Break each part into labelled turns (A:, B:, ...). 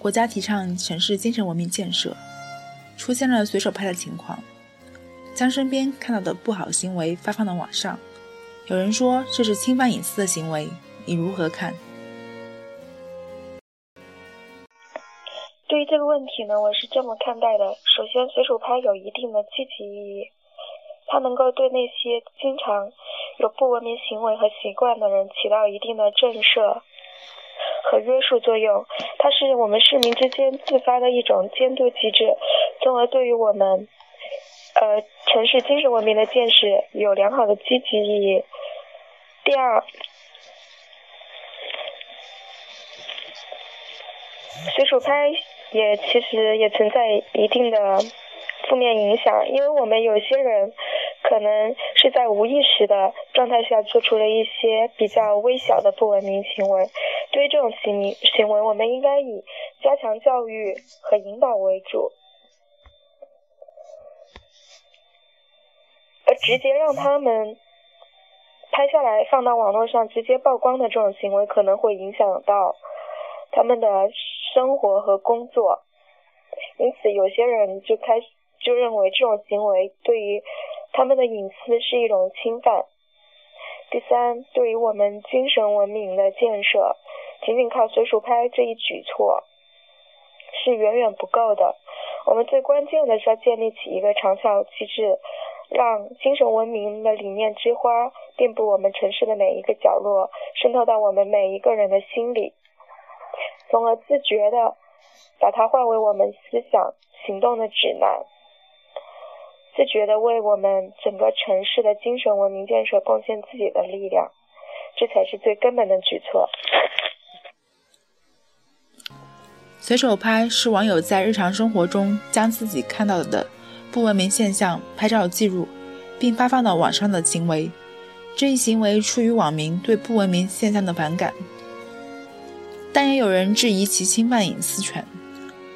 A: 国家提倡城市精神文明建设，出现了随手拍的情况，将身边看到的不好行为发放到网上。有人说这是侵犯隐私的行为，你如何看？
B: 对于这个问题呢，我是这么看待的。首先，随手拍有一定的积极意义，它能够对那些经常有不文明行为和习惯的人起到一定的震慑。和约束作用，它是我们市民之间自发的一种监督机制，从而对于我们呃城市精神文明的建设有良好的积极意义。第二，随手拍也其实也存在一定的负面影响，因为我们有些人。可能是在无意识的状态下做出了一些比较微小的不文明行为。对于这种行行为，我们应该以加强教育和引导为主，而直接让他们拍下来放到网络上直接曝光的这种行为，可能会影响到他们的生活和工作。因此，有些人就开始就认为这种行为对于。他们的隐私是一种侵犯。第三，对于我们精神文明的建设，仅仅靠随手拍这一举措是远远不够的。我们最关键的是要建立起一个长效机制，让精神文明的理念之花遍布我们城市的每一个角落，渗透到我们每一个人的心里，从而自觉的把它化为我们思想行动的指南。自觉地为我们整个城市的精神文明建设贡献自己的力量，这才是最根本的举措。
A: 随手拍是网友在日常生活中将自己看到的不文明现象拍照记录，并发放到网上的行为。这一行为出于网民对不文明现象的反感，但也有人质疑其侵犯隐私权。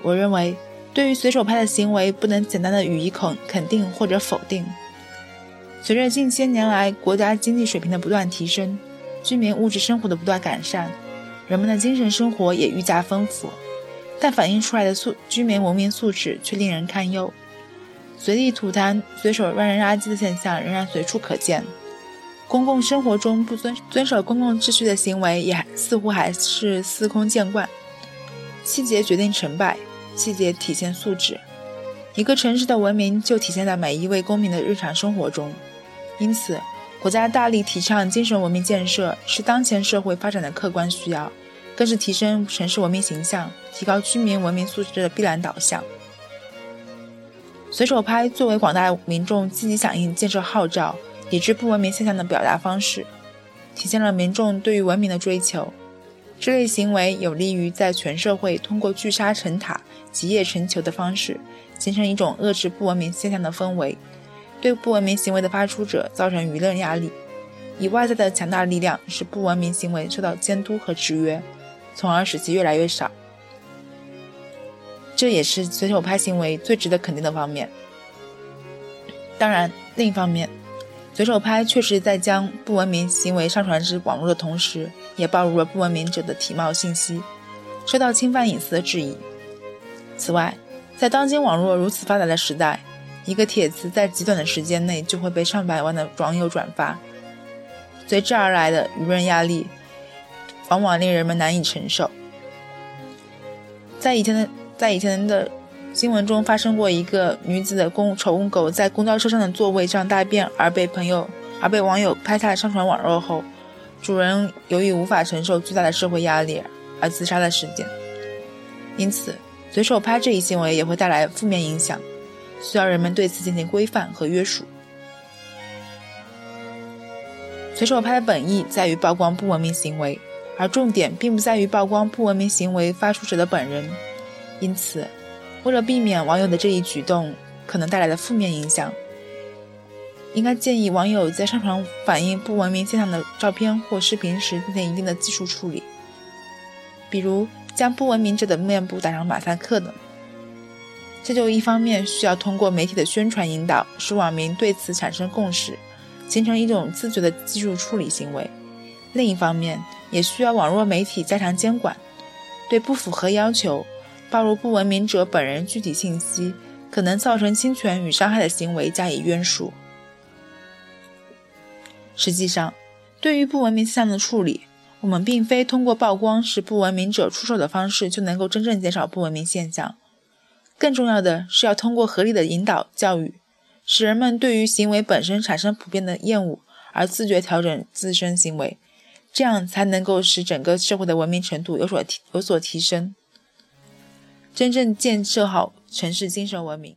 A: 我认为。对于随手拍的行为，不能简单的予以肯肯定或者否定。随着近些年来国家经济水平的不断提升，居民物质生活的不断改善，人们的精神生活也愈加丰富，但反映出来的素居民文明素质却令人堪忧。随地吐痰、随手乱扔垃圾的现象仍然随处可见，公共生活中不遵遵守公共秩序的行为也似乎还是司空见惯。细节决定成败。细节体现素质，一个城市的文明就体现在每一位公民的日常生活中。因此，国家大力提倡精神文明建设，是当前社会发展的客观需要，更是提升城市文明形象、提高居民文明素质的必然导向。随手拍作为广大民众积极响应建设号召、抵制不文明现象的表达方式，体现了民众对于文明的追求。这类行为有利于在全社会通过聚沙成塔、集腋成裘的方式，形成一种遏制不文明现象的氛围，对不文明行为的发出者造成舆论压力，以外在的强大力量使不文明行为受到监督和制约，从而使其越来越少。这也是随手拍行为最值得肯定的方面。当然，另一方面，随手拍确实在将不文明行为上传至网络的同时，也暴露了不文明者的体貌信息，受到侵犯隐私的质疑。此外，在当今网络如此发达的时代，一个帖子在极短的时间内就会被上百万的网友转发，随之而来的舆论压力，往往令人们难以承受。在以前的在以前的。新闻中发生过一个女子的公宠物狗在公交车上的座位上大便而被朋友而被网友拍下上传网络后，主人由于无法承受巨大的社会压力而自杀的事件。因此，随手拍这一行为也会带来负面影响，需要人们对此进行规范和约束。随手拍的本意在于曝光不文明行为，而重点并不在于曝光不文明行为发出者的本人，因此。为了避免网友的这一举动可能带来的负面影响，应该建议网友在上传反映不文明现象的照片或视频时进行一定的技术处理，比如将不文明者的面部打上马赛克等。这就一方面需要通过媒体的宣传引导，使网民对此产生共识，形成一种自觉的技术处理行为；另一方面，也需要网络媒体加强监管，对不符合要求。暴露不文明者本人具体信息可能造成侵权与伤害的行为加以约束。实际上，对于不文明现象的处理，我们并非通过曝光使不文明者出手的方式就能够真正减少不文明现象。更重要的是要通过合理的引导教育，使人们对于行为本身产生普遍的厌恶，而自觉调整自身行为，这样才能够使整个社会的文明程度有所提有所提升，真正建设好城市精神文明。